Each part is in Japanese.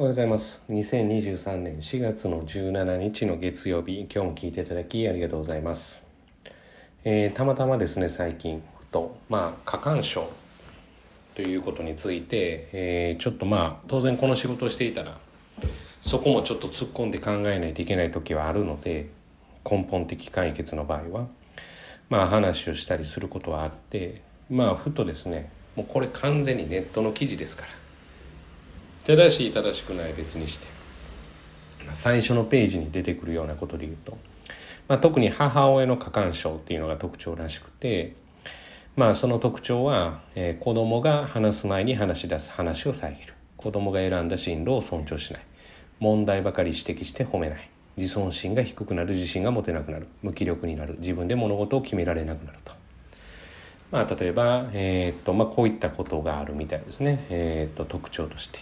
おはようございます。2023年4月の17日の月曜日、今日も聞いていただきありがとうございます。えーたまたまですね、最近、ふと、まあ、過干渉ということについて、えーちょっとまあ、当然この仕事をしていたら、そこもちょっと突っ込んで考えないといけない時はあるので、根本的解決の場合は、まあ話をしたりすることはあって、まあ、ふとですね、もうこれ完全にネットの記事ですから。正しい正しくない別にして。最初のページに出てくるようなことで言うと、まあ、特に母親の過干渉っていうのが特徴らしくて。まあその特徴は、えー子供が話す前に話し出す話を遮る。子供が選んだ進路を尊重しない。問題ばかり指摘して褒めない。自尊心が低くなる自信が持てなくなる。無気力になる。自分で物事を決められなくなると。まあ、例えば、えーっとまあ、こういったことがあるみたいですね、えーっと特徴として。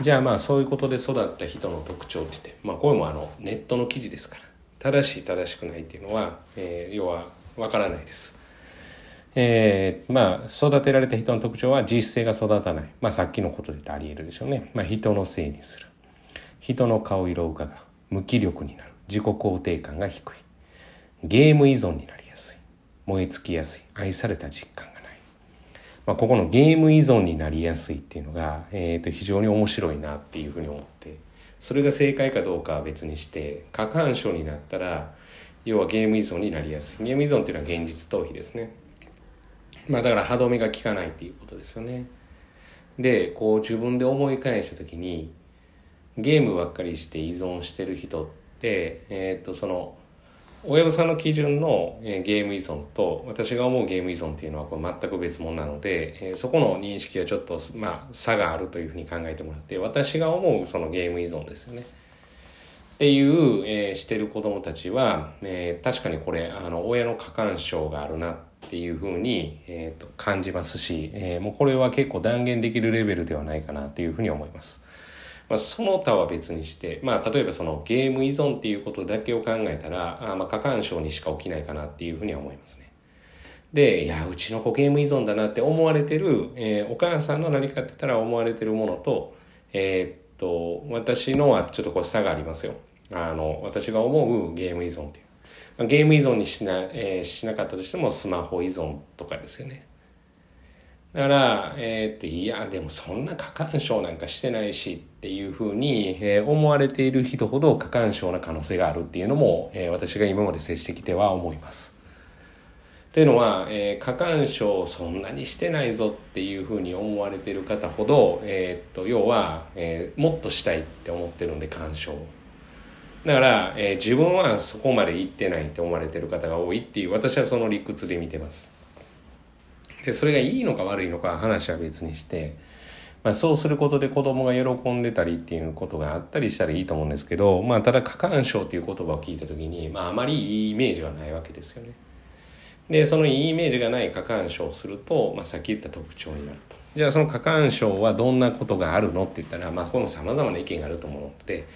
じゃあまあそういうことで育った人の特徴って言って、まあ、これもあのネットの記事ですから。正しい正しくないっていうのは、えー要はわからないです。えーまあ育てられた人の特徴は実性が育たない、まあ、さっきのことで言ってありえるでしょうね、まあ、人のせいにする。人の顔色を伺う。無気力になる。自己肯定感が低い。ゲーム依存になりやすい。燃え尽きやすい。愛された実感。まあ、ここのゲーム依存になりやすいっていうのが、えー、と非常に面白いなっていうふうに思ってそれが正解かどうかは別にして過干渉になったら要はゲーム依存になりやすい。ゲーム依存っていうのは現実逃避ですね。まあだから歯止めが効かないっていうことですよね。でこう自分で思い返した時にゲームばっかりして依存してる人ってえっ、とその親御さんの基準の、ゲーム依存と私が思うゲーム依存っていうのはこれ全く別物なので、そこの認識はちょっと、まあ、差があるというふうに考えてもらって私が思うそのゲーム依存ですよね。っていう、えーしてる子供たちは、えー確かにこれあの親の過干渉があるなっていうふうに、えーと感じますし、えーもうこれは結構断言できるレベルではないかなっていうふうに思います。まあ、その他は別にして、まあ、例えばそのゲーム依存っていうことだけを考えたら、あまあ、過干渉にしか起きないかなっていうふうには思いますね。で、いや、うちの子ゲーム依存だなって思われてる、えーお母さんの何かって言ったら思われてるものと、えーっと、私のはちょっとこう差がありますよ。あの、私が思うゲーム依存っていう。ゲーム依存にしな、えーしなかったとしてもスマホ依存とかですよね。だから、えーって、いや、でもそんな過干渉なんかしてないしっていうふうに、えー思われている人ほど過干渉な可能性があるっていうのも、えー私が今まで接してきては思います。というのは、えー過干渉そんなにしてないぞっていうふうに思われている方ほど、えーっと、要は、えーもっとしたいって思ってるんで、干渉。だから、えー自分はそこまで行ってないって思われてる方が多いっていう、私はその理屈で見てます。でそれがいいのか悪いのか話は別にして、まあ、そうすることで子供が喜んでたりっていうことがあったりしたらいいと思うんですけど、まあ、ただ過干渉っていう言葉を聞いた時に、まあ、あまりいいイメージはないわけですよね。でそのいいイメージがない過干渉をすると、まあ、さっき言った特徴になると。じゃあその過干渉はどんなことがあるのって言ったら、まあ、この様々な意見があると思うので、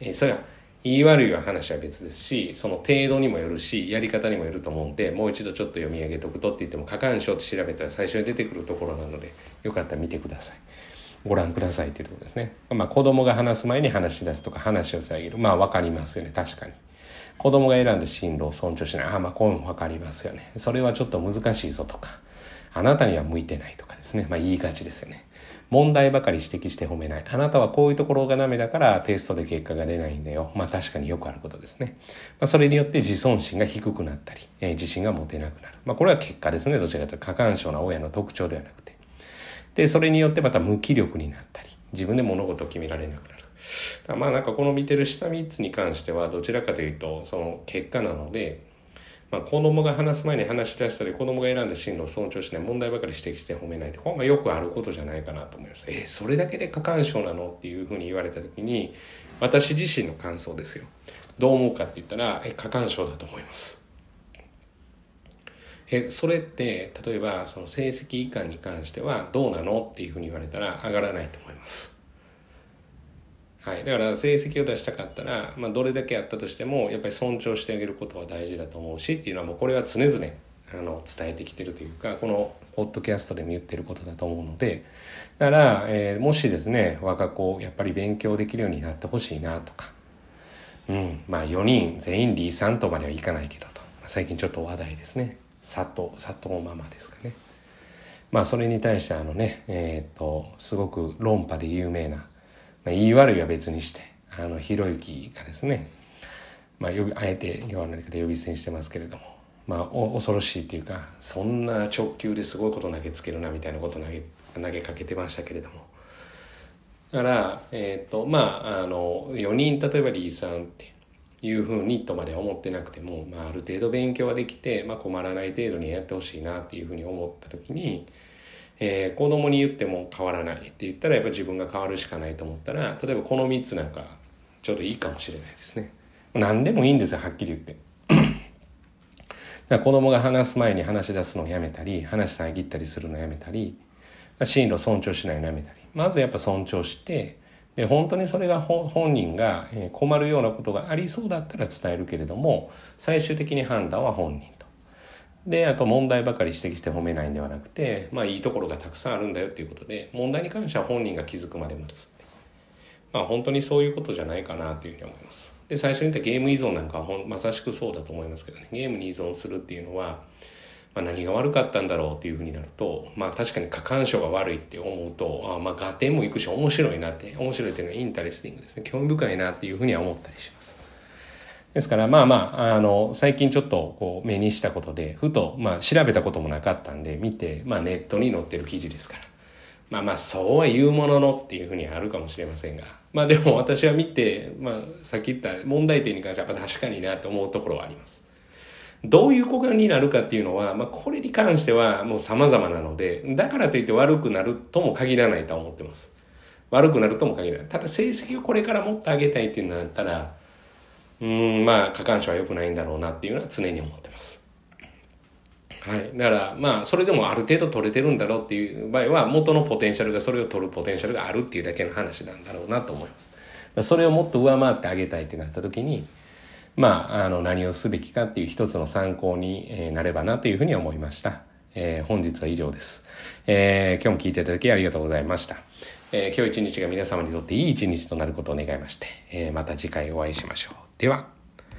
えーそれは言い悪いは話は別ですしその程度にもよるしやり方にもよると思うんでもう一度ちょっと読み上げとくとって言っても過干渉って調べたら最初に出てくるところなのでよかったら見てください。ご覧くださいっていうところですね。まあ子供が話す前に話し出すとか話を遮る。まあ分かりますよね。確かに。子供が選んだ進路を尊重しない。あまあこういうの分かりますよね。それはちょっと難しいぞとかあなたには向いてないとかですね。まあ言いがちですよね。問題ばかり指摘して褒めない。あなたはこういうところがダメだからテストで結果が出ないんだよ。まあ確かによくあることですね。まあそれによって自尊心が低くなったり、えー自信が持てなくなる。まあこれは結果ですね。どちらかというと過干渉な親の特徴ではなくて。で、それによってまた無気力になったり、自分で物事を決められなくなる。まあなんかこの見てる下3つに関してはどちらかというとその結果なので、まあ、子供が話す前に話し出したり子供が選んだ進路を尊重しない問題ばかり指摘して褒めないってこれはまよくあることじゃないかなと思います。えーそれだけで過干渉なの？っていうふうに言われた時に私自身の感想ですよ。どう思うかって言ったらえ過干渉だと思います。えそれって例えばその成績以下に関してはどうなの？っていうふうに言われたら上がらないと思います。はい、だから成績を出したかったら、まあ、どれだけやったとしてもやっぱり尊重してあげることは大事だと思うしっていうのはもうこれは常々あの伝えてきてるというかこのポッドキャストでも言ってることだと思うので。だから、えー、もしですね我が子やっぱり勉強できるようになってほしいなとか。うん。まあ4人全員リーさんとまではいかないけどと、まあ、最近ちょっと話題ですね。佐藤佐藤ママですかね。まあそれに対してあのねえっ、とすごく論破で有名な、まあ、言い悪いは別にしてあのひろゆきがですねまあ呼びあえて言わない方呼び捨てにしてますけれどもまあ恐ろしいというかそんな直球ですごいこと投げつけるなみたいなこと投げ投げかけてましたけれども。だからえっ、ー、とまああの4人例えばリーさんっていうふうにとまで思ってなくても、まあ、ある程度勉強はできて、まあ、困らない程度にやってほしいなっていうふうに思った時に、えー、子供に言っても変わらないって言ったらやっぱ自分が変わるしかないと思ったら例えばこの3つなんかちょっといいかもしれないですね。何でもいいんですよはっきり言って。だから子供が話す前に話し出すのをやめたり話遮ったりするのをやめたり進路尊重しないのをやめたりまずやっぱ尊重してで本当にそれが本人が困るようなことがありそうだったら伝えるけれども最終的に判断は本人。であと問題ばかり指摘して褒めないんではなくてまあいいところがたくさんあるんだよっていうことで問題に関しては本人が気づくまで待つってまあ本当にそういうことじゃないかなというふうに思います。で最初に言ったゲーム依存なんかはまさしくそうだと思いますけどねゲームに依存するっていうのはまあ、何が悪かったんだろうっていうふうになると、まあ確かに過干渉が悪いって思うと、あまあ合点もいくし面白いなって、面白いっていうのは interesting ですね。興味深いなっていうふうには思ったりします。ですからまあまあ、あの、最近ちょっとこう目にしたことで、ふと、まあ調べたこともなかったんで見て、まあネットに載ってる記事ですから。まあまあそうは言うもののっていうふうにあるかもしれませんが。まあでも私は見て、まあさっき言った問題点に関しては確かになと思うところはあります。どういう子がになるかっていうのは、まあ、これに関してはもう様々なので、だからといって悪くなるとも限らないと思ってます。悪くなるとも限らない。ただ成績をこれからもっと上げたいっていうのだったら、うん、まあ、過干渉は良くないんだろうなっていうのは常に思ってます。はい。だから、まあ、それでもある程度取れてるんだろうっていう場合は、元のポテンシャルが、それを取るポテンシャルがあるっていうだけの話なんだろうなと思います。それをもっと上回ってあげたいってなった時に、まあ、あの、何をすべきかっていう一つの参考になればなというふうに思いました。えー、本日は以上です。えー、今日も聞いていただきありがとうございました。えー、今日一日が皆様にとっていい一日となることを願いまして、えー、また次回お会いしましょう。では。